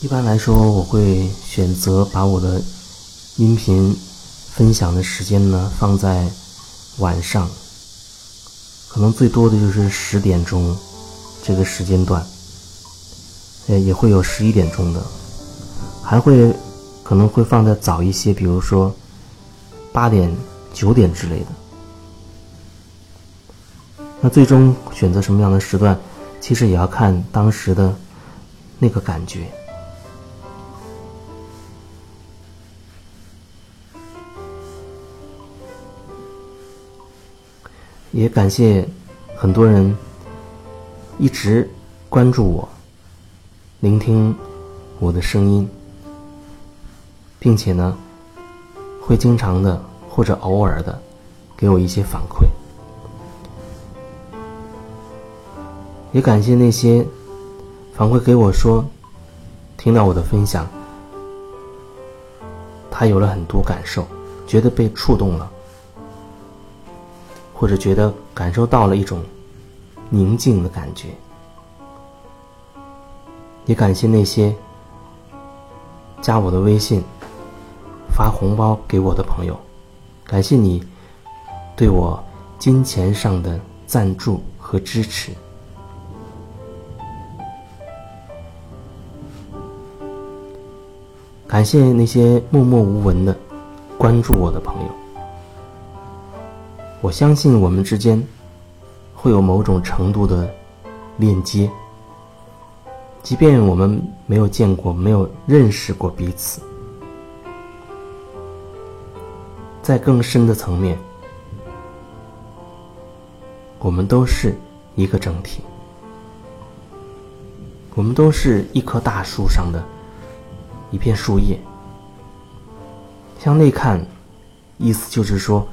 一般来说，我会选择把我的音频分享的时间呢放在晚上，可能最多的就是十点钟这个时间段，呃，也会有十一点钟的，还会可能会放在早一些，比如说八点、九点之类的。那最终选择什么样的时段，其实也要看当时的那个感觉。也感谢很多人一直关注我、聆听我的声音，并且呢，会经常的或者偶尔的给我一些反馈。也感谢那些反馈给我说，听到我的分享，他有了很多感受，觉得被触动了。或者觉得感受到了一种宁静的感觉，也感谢那些加我的微信、发红包给我的朋友，感谢你对我金钱上的赞助和支持，感谢那些默默无闻的关注我的朋友。我相信我们之间会有某种程度的链接，即便我们没有见过、没有认识过彼此，在更深的层面，我们都是一个整体，我们都是一棵大树上的一片树叶。向内看，意思就是说。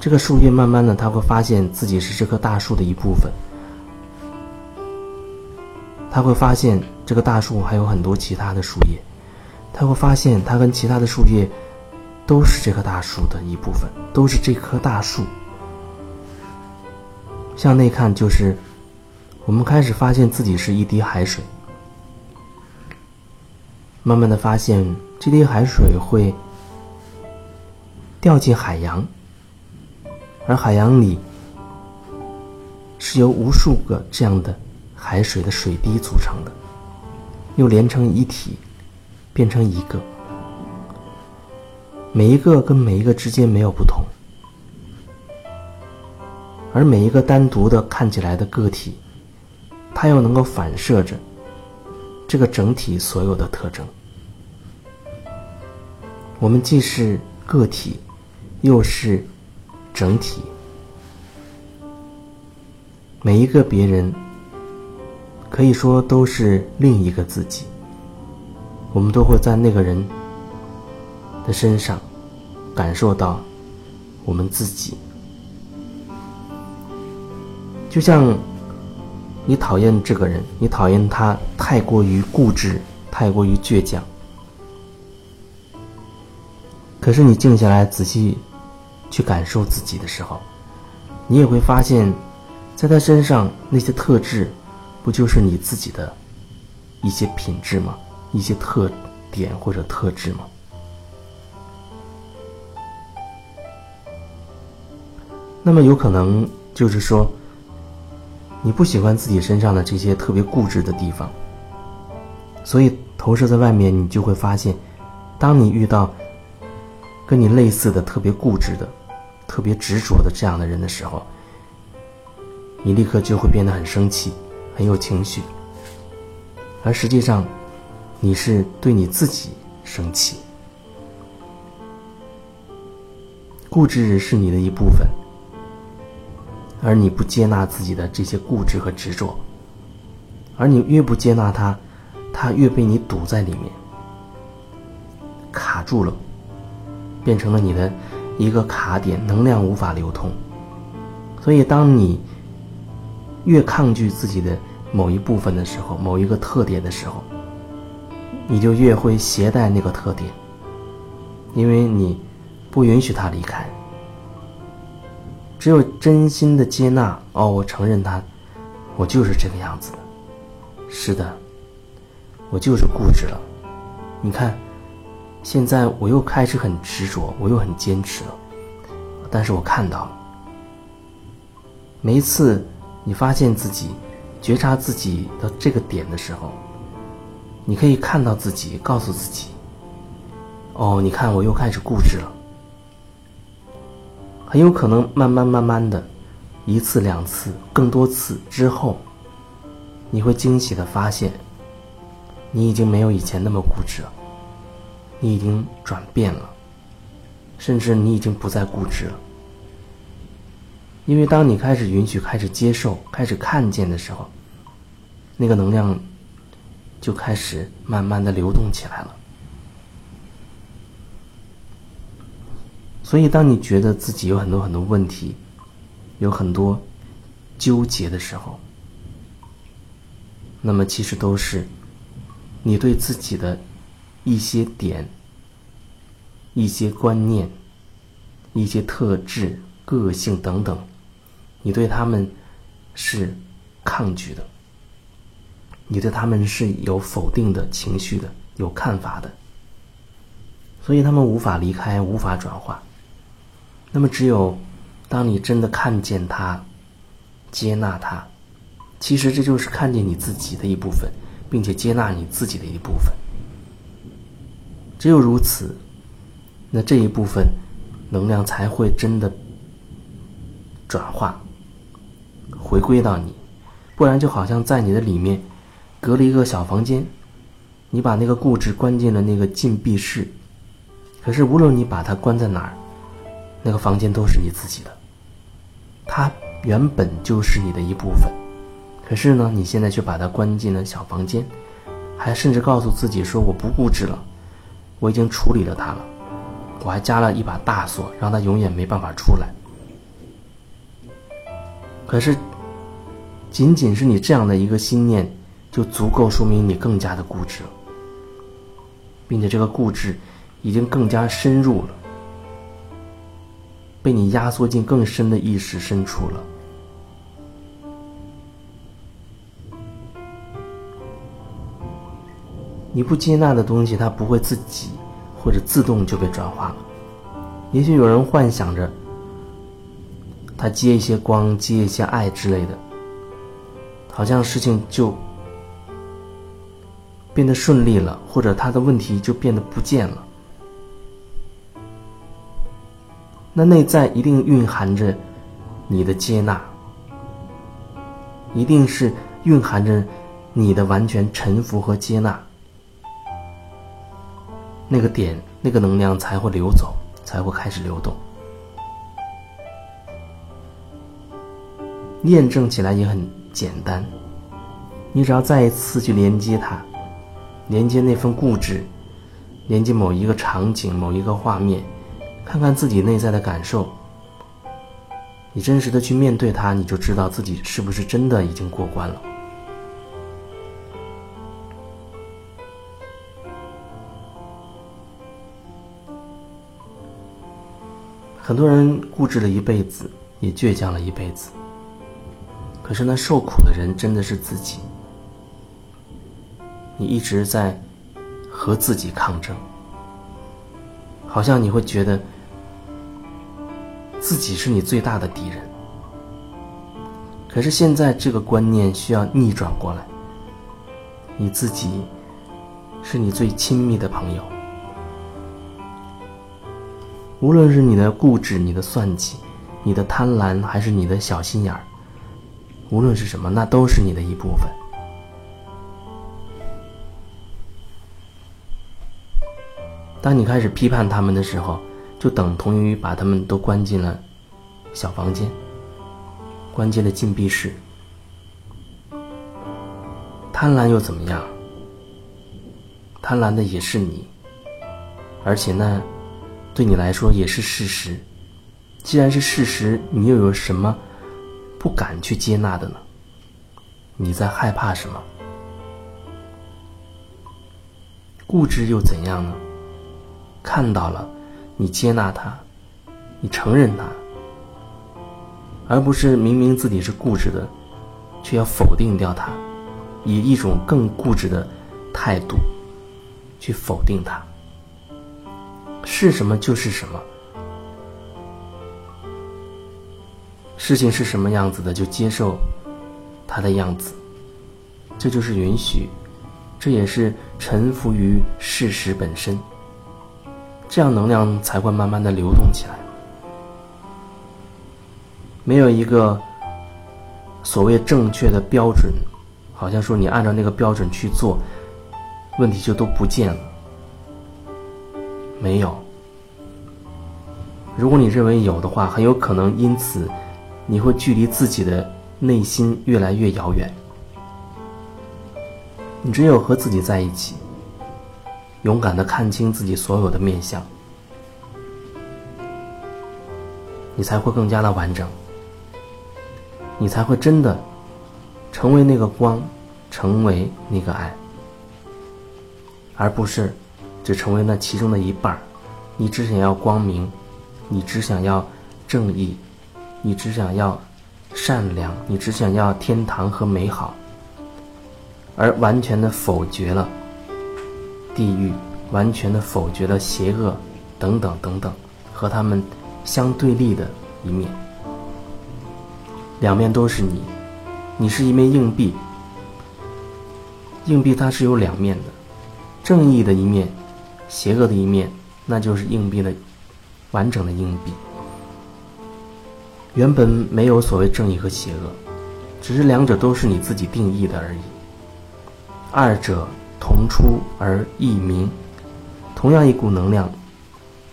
这个树叶慢慢的，他会发现自己是这棵大树的一部分。他会发现这个大树还有很多其他的树叶，他会发现他跟其他的树叶都是这棵大树的一部分，都是这棵大树。向内看，就是我们开始发现自己是一滴海水，慢慢的发现这滴海水会掉进海洋。而海洋里是由无数个这样的海水的水滴组成的，又连成一体，变成一个。每一个跟每一个之间没有不同，而每一个单独的看起来的个体，它又能够反射着这个整体所有的特征。我们既是个体，又是。整体，每一个别人，可以说都是另一个自己。我们都会在那个人的身上感受到我们自己。就像你讨厌这个人，你讨厌他太过于固执，太过于倔强。可是你静下来仔细。去感受自己的时候，你也会发现，在他身上那些特质，不就是你自己的一些品质吗？一些特点或者特质吗？那么有可能就是说，你不喜欢自己身上的这些特别固执的地方，所以投射在外面，你就会发现，当你遇到跟你类似的特别固执的。特别执着的这样的人的时候，你立刻就会变得很生气，很有情绪。而实际上，你是对你自己生气。固执是你的一部分，而你不接纳自己的这些固执和执着，而你越不接纳它，它越被你堵在里面，卡住了，变成了你的。一个卡点，能量无法流通，所以当你越抗拒自己的某一部分的时候，某一个特点的时候，你就越会携带那个特点，因为你不允许他离开。只有真心的接纳，哦，我承认他，我就是这个样子的。是的，我就是固执了。你看，现在我又开始很执着，我又很坚持了。但是我看到了，每一次你发现自己觉察自己的这个点的时候，你可以看到自己，告诉自己：“哦，你看我又开始固执了。”很有可能慢慢慢慢的，一次两次，更多次之后，你会惊喜的发现，你已经没有以前那么固执了，你已经转变了。甚至你已经不再固执了，因为当你开始允许、开始接受、开始看见的时候，那个能量就开始慢慢的流动起来了。所以，当你觉得自己有很多很多问题，有很多纠结的时候，那么其实都是你对自己的一些点。一些观念、一些特质、个性等等，你对他们是抗拒的，你对他们是有否定的情绪的，有看法的，所以他们无法离开，无法转化。那么，只有当你真的看见他、接纳他，其实这就是看见你自己的一部分，并且接纳你自己的一部分。只有如此。那这一部分能量才会真的转化，回归到你，不然就好像在你的里面隔了一个小房间，你把那个固执关进了那个禁闭室，可是无论你把它关在哪儿，那个房间都是你自己的，它原本就是你的一部分，可是呢，你现在却把它关进了小房间，还甚至告诉自己说我不固执了，我已经处理了它了。我还加了一把大锁，让他永远没办法出来。可是，仅仅是你这样的一个心念，就足够说明你更加的固执，并且这个固执已经更加深入了，被你压缩进更深的意识深处了。你不接纳的东西，它不会自己。或者自动就被转化了。也许有人幻想着，他接一些光、接一些爱之类的，好像事情就变得顺利了，或者他的问题就变得不见了。那内在一定蕴含着你的接纳，一定是蕴含着你的完全臣服和接纳。那个点，那个能量才会流走，才会开始流动。验证起来也很简单，你只要再一次去连接它，连接那份固执，连接某一个场景、某一个画面，看看自己内在的感受。你真实的去面对它，你就知道自己是不是真的已经过关了。很多人固执了一辈子，也倔强了一辈子。可是那受苦的人真的是自己。你一直在和自己抗争，好像你会觉得自己是你最大的敌人。可是现在这个观念需要逆转过来，你自己是你最亲密的朋友。无论是你的固执、你的算计、你的贪婪，还是你的小心眼儿，无论是什么，那都是你的一部分。当你开始批判他们的时候，就等同于把他们都关进了小房间，关进了禁闭室。贪婪又怎么样？贪婪的也是你，而且呢？对你来说也是事实。既然是事实，你又有什么不敢去接纳的呢？你在害怕什么？固执又怎样呢？看到了，你接纳它，你承认它，而不是明明自己是固执的，却要否定掉它，以一种更固执的态度去否定它。是什么就是什么，事情是什么样子的就接受它的样子，这就是允许，这也是臣服于事实本身。这样能量才会慢慢的流动起来。没有一个所谓正确的标准，好像说你按照那个标准去做，问题就都不见了。没有。如果你认为有的话，很有可能因此你会距离自己的内心越来越遥远。你只有和自己在一起。勇敢的看清自己所有的面相，你才会更加的完整，你才会真的成为那个光，成为那个爱，而不是只成为那其中的一半你只想要光明，你只想要正义，你只想要善良，你只想要天堂和美好，而完全的否决了。地狱完全的否决了邪恶，等等等等，和他们相对立的一面。两面都是你，你是一枚硬币。硬币它是有两面的，正义的一面，邪恶的一面，那就是硬币的完整的硬币。原本没有所谓正义和邪恶，只是两者都是你自己定义的而已。二者。同出而异名，同样一股能量，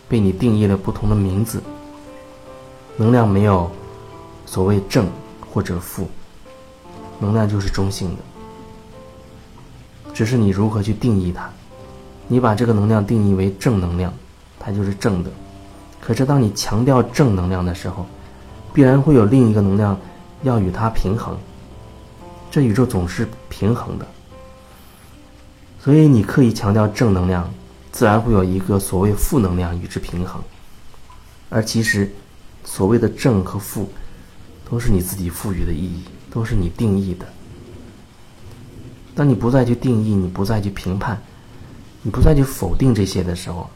被你定义了不同的名字。能量没有所谓正或者负，能量就是中性的，只是你如何去定义它。你把这个能量定义为正能量，它就是正的。可是当你强调正能量的时候，必然会有另一个能量要与它平衡。这宇宙总是平衡的。所以你刻意强调正能量，自然会有一个所谓负能量与之平衡。而其实，所谓的正和负，都是你自己赋予的意义，都是你定义的。当你不再去定义，你不再去评判，你不再去否定这些的时候，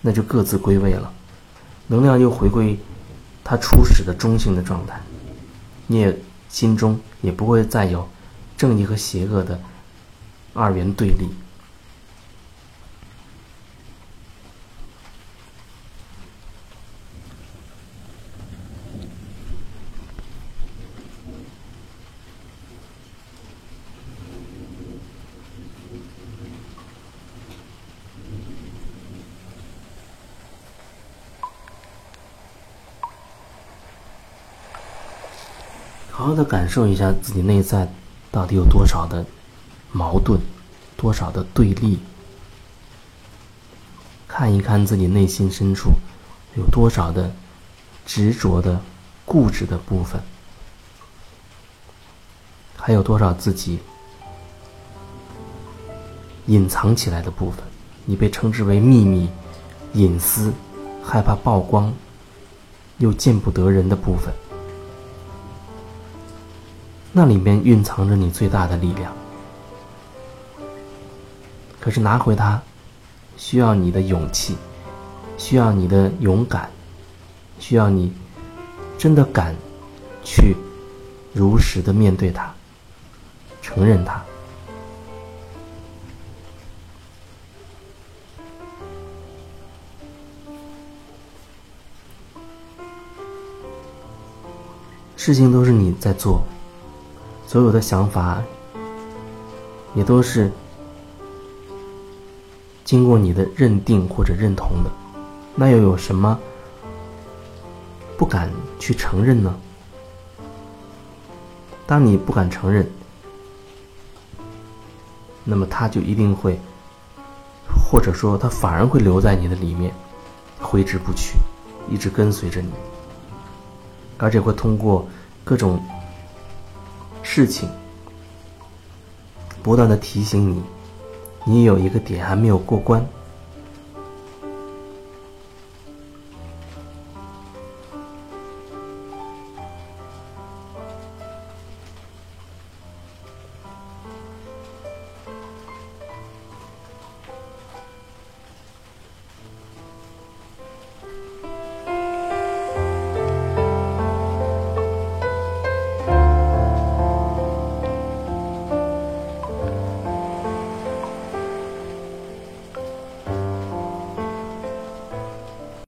那就各自归位了，能量又回归它初始的中性的状态，你也心中也不会再有正义和邪恶的。二元对立，好好的感受一下自己内在到底有多少的。矛盾，多少的对立？看一看自己内心深处有多少的执着的、固执的部分，还有多少自己隐藏起来的部分？你被称之为秘密、隐私、害怕曝光又见不得人的部分，那里面蕴藏着你最大的力量。可是拿回它，需要你的勇气，需要你的勇敢，需要你真的敢去如实的面对它，承认它。事情都是你在做，所有的想法也都是。经过你的认定或者认同的，那又有什么不敢去承认呢？当你不敢承认，那么他就一定会，或者说他反而会留在你的里面，挥之不去，一直跟随着你，而且会通过各种事情不断的提醒你。你有一个点还没有过关。